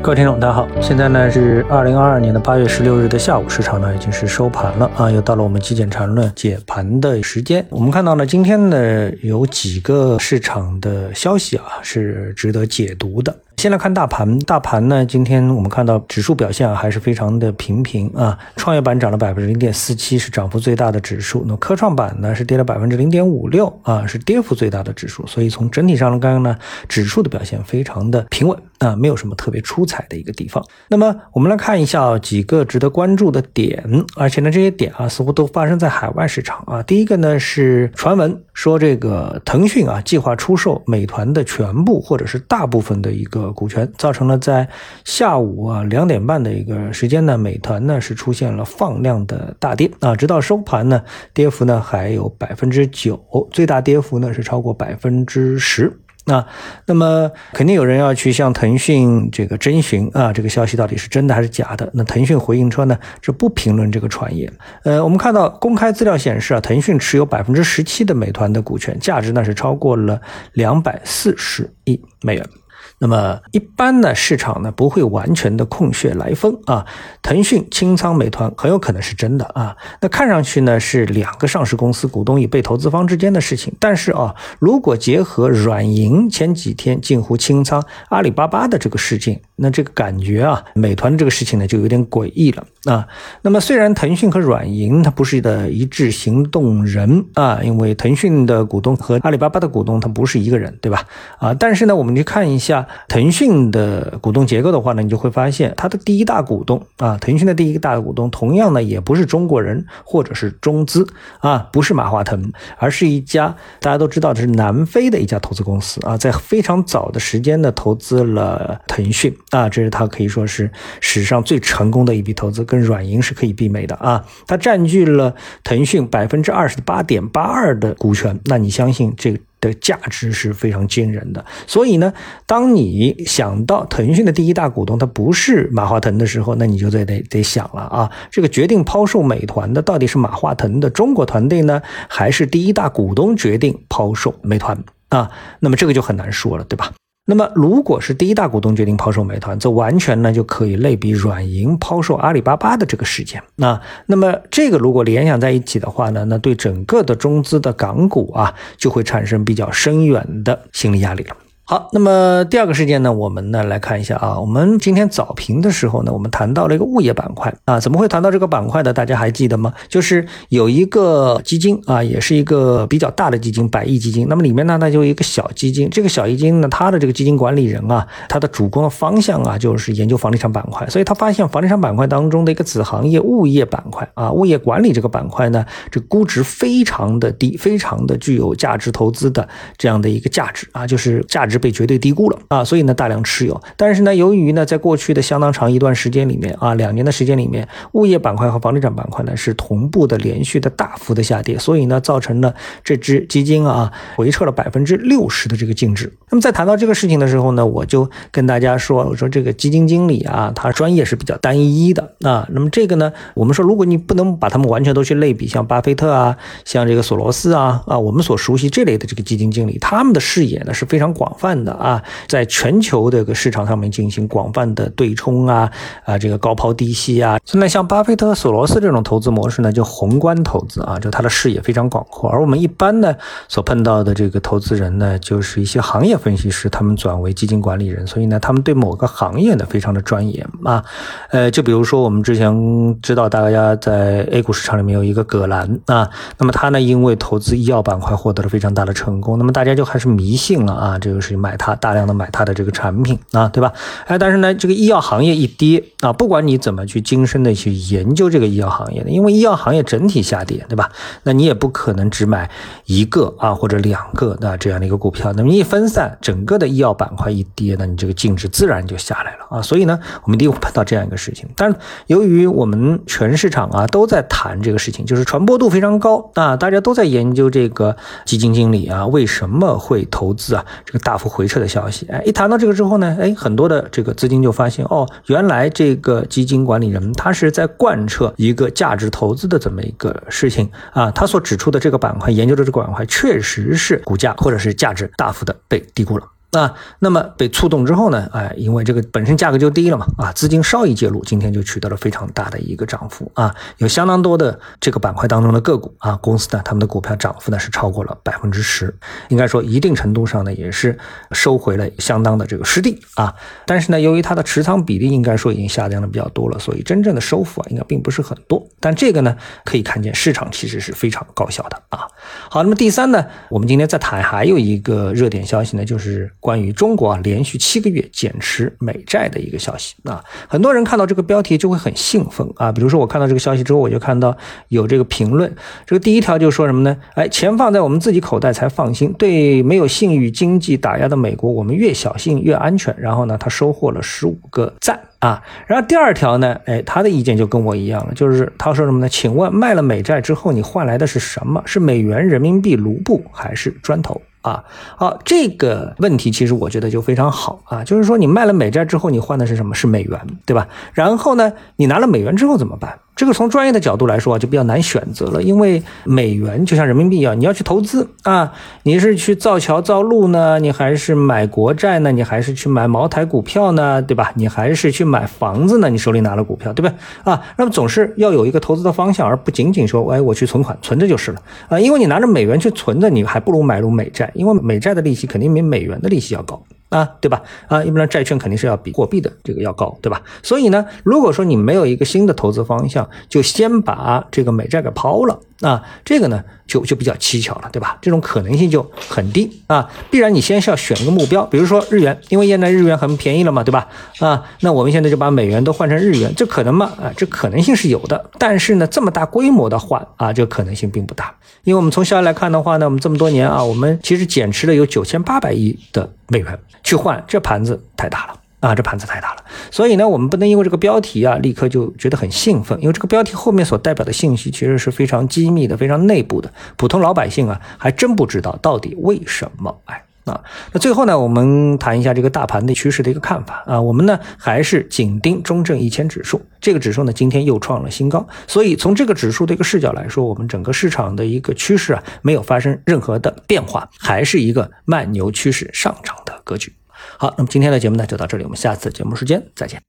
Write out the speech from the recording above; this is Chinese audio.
各位听众，大家好，现在呢是二零二二年的八月十六日的下午，市场呢已经是收盘了啊，又到了我们极简缠论解盘的时间。我们看到呢，今天呢有几个市场的消息啊是值得解读的。先来看大盘，大盘呢，今天我们看到指数表现啊，还是非常的平平啊。创业板涨了百分之零点四七，是涨幅最大的指数。那科创板呢是跌了百分之零点五六啊，是跌幅最大的指数。所以从整体上来看呢，指数的表现非常的平稳啊，没有什么特别出彩的一个地方。那么我们来看一下几个值得关注的点，而且呢，这些点啊，似乎都发生在海外市场啊。第一个呢是传闻说这个腾讯啊，计划出售美团的全部或者是大部分的一个。股权造成了在下午啊两点半的一个时间呢，美团呢是出现了放量的大跌啊，直到收盘呢，跌幅呢还有百分之九，最大跌幅呢是超过百分之十那。那么肯定有人要去向腾讯这个征询啊，这个消息到底是真的还是假的？那腾讯回应说呢，是不评论这个传言。呃，我们看到公开资料显示啊，腾讯持有百分之十七的美团的股权，价值呢是超过了两百四十亿美元。那么一般呢，市场呢不会完全的空穴来风啊。腾讯清仓美团很有可能是真的啊。那看上去呢是两个上市公司股东与被投资方之间的事情，但是啊，如果结合软银前几天近乎清仓阿里巴巴的这个事情，那这个感觉啊，美团这个事情呢就有点诡异了啊。那么虽然腾讯和软银它不是的一致行动人啊，因为腾讯的股东和阿里巴巴的股东他不是一个人，对吧？啊，但是呢，我们去看一下。腾讯的股东结构的话呢，你就会发现它的第一大股东啊，腾讯的第一大股东同样呢也不是中国人或者是中资啊，不是马化腾，而是一家大家都知道的是南非的一家投资公司啊，在非常早的时间呢投资了腾讯啊，这是它可以说是史上最成功的一笔投资，跟软银是可以媲美的啊，它占据了腾讯百分之二十八点八二的股权，那你相信这个？的价值是非常惊人的，所以呢，当你想到腾讯的第一大股东他不是马化腾的时候，那你就得得得想了啊，这个决定抛售美团的到底是马化腾的中国团队呢，还是第一大股东决定抛售美团啊？那么这个就很难说了，对吧？那么，如果是第一大股东决定抛售美团，这完全呢就可以类比软银抛售阿里巴巴的这个事件。那，那么这个如果联想在一起的话呢，那对整个的中资的港股啊，就会产生比较深远的心理压力了。好，那么第二个事件呢，我们呢来看一下啊，我们今天早评的时候呢，我们谈到了一个物业板块啊，怎么会谈到这个板块的？大家还记得吗？就是有一个基金啊，也是一个比较大的基金，百亿基金。那么里面呢，那就有一个小基金，这个小基金呢，它的这个基金管理人啊，它的主攻的方向啊，就是研究房地产板块。所以他发现房地产板块当中的一个子行业物业板块啊，物业管理这个板块呢，这估值非常的低，非常的具有价值投资的这样的一个价值啊，就是价值。被绝对低估了啊，所以呢大量持有。但是呢，由于呢在过去的相当长一段时间里面啊，两年的时间里面，物业板块和房地产板块呢是同步的连续的大幅的下跌，所以呢造成了这只基金啊回撤了百分之六十的这个净值。那么在谈到这个事情的时候呢，我就跟大家说，我说这个基金经理啊，他专业是比较单一的啊。那么这个呢，我们说如果你不能把他们完全都去类比，像巴菲特啊，像这个索罗斯啊啊，我们所熟悉这类的这个基金经理，他们的视野呢是非常广泛。的啊，在全球这个市场上面进行广泛的对冲啊啊，这个高抛低吸啊。现在像巴菲特、索罗斯这种投资模式呢，就宏观投资啊，就他的视野非常广阔。而我们一般呢所碰到的这个投资人呢，就是一些行业分析师，他们转为基金管理人，所以呢，他们对某个行业呢非常的专业啊。呃，就比如说我们之前知道，大家在 A 股市场里面有一个葛兰啊，那么他呢因为投资医药板块获得了非常大的成功，那么大家就开始迷信了啊，这个是。买它，大量的买它的这个产品啊，对吧？哎，但是呢，这个医药行业一跌啊，不管你怎么去精深的去研究这个医药行业的，因为医药行业整体下跌，对吧？那你也不可能只买一个啊或者两个那这样的一个股票，那么一分散，整个的医药板块一跌，那你这个净值自然就下来了啊。所以呢，我们一定会碰到这样一个事情。但是由于我们全市场啊都在谈这个事情，就是传播度非常高啊，大家都在研究这个基金经理啊为什么会投资啊这个大幅。回撤的消息，哎，一谈到这个之后呢，哎，很多的这个资金就发现，哦，原来这个基金管理人他是在贯彻一个价值投资的这么一个事情啊，他所指出的这个板块，研究的这个板块确实是股价或者是价值大幅的被低估了。啊，那么被触动之后呢？哎，因为这个本身价格就低了嘛，啊，资金稍一介入，今天就取得了非常大的一个涨幅啊，有相当多的这个板块当中的个股啊，公司呢，他们的股票涨幅呢是超过了百分之十，应该说一定程度上呢也是收回了相当的这个失地啊。但是呢，由于它的持仓比例应该说已经下降的比较多了，所以真正的收复啊应该并不是很多。但这个呢，可以看见市场其实是非常高效的啊。好，那么第三呢，我们今天再谈还有一个热点消息呢，就是。关于中国啊连续七个月减持美债的一个消息啊，很多人看到这个标题就会很兴奋啊。比如说我看到这个消息之后，我就看到有这个评论，这个第一条就说什么呢？哎，钱放在我们自己口袋才放心。对没有信誉经济打压的美国，我们越小心越安全。然后呢，他收获了十五个赞啊。然后第二条呢，哎，他的意见就跟我一样了，就是他说什么呢？请问卖了美债之后，你换来的是什么？是美元、人民币、卢布还是砖头？啊，好，这个问题其实我觉得就非常好啊，就是说你卖了美债之后，你换的是什么？是美元，对吧？然后呢，你拿了美元之后怎么办？这个从专业的角度来说啊，就比较难选择了，因为美元就像人民币一样，你要去投资啊，你是去造桥造路呢，你还是买国债呢？你还是去买茅台股票呢？对吧？你还是去买房子呢？你手里拿了股票，对不对啊？那么总是要有一个投资的方向，而不仅仅说，哎，我去存款存着就是了啊，因为你拿着美元去存着，你还不如买入美债，因为美债的利息肯定比美元的利息要高。啊，对吧？啊，一般债券肯定是要比货币的这个要高，对吧？所以呢，如果说你没有一个新的投资方向，就先把这个美债给抛了。啊，这个呢就就比较蹊跷了，对吧？这种可能性就很低啊。必然你先是要选一个目标，比如说日元，因为现在日元很便宜了嘛，对吧？啊，那我们现在就把美元都换成日元，这可能吗？啊，这可能性是有的，但是呢，这么大规模的换啊，这个可能性并不大。因为我们从消息来看的话呢，我们这么多年啊，我们其实减持了有九千八百亿的美元去换，这盘子太大了。啊，这盘子太大了，所以呢，我们不能因为这个标题啊，立刻就觉得很兴奋，因为这个标题后面所代表的信息其实是非常机密的、非常内部的，普通老百姓啊，还真不知道到底为什么。哎，啊，那最后呢，我们谈一下这个大盘的趋势的一个看法啊，我们呢还是紧盯中证一千指数，这个指数呢今天又创了新高，所以从这个指数的一个视角来说，我们整个市场的一个趋势啊，没有发生任何的变化，还是一个慢牛趋势上涨的格局。好，那么今天的节目呢就到这里，我们下次节目时间再见。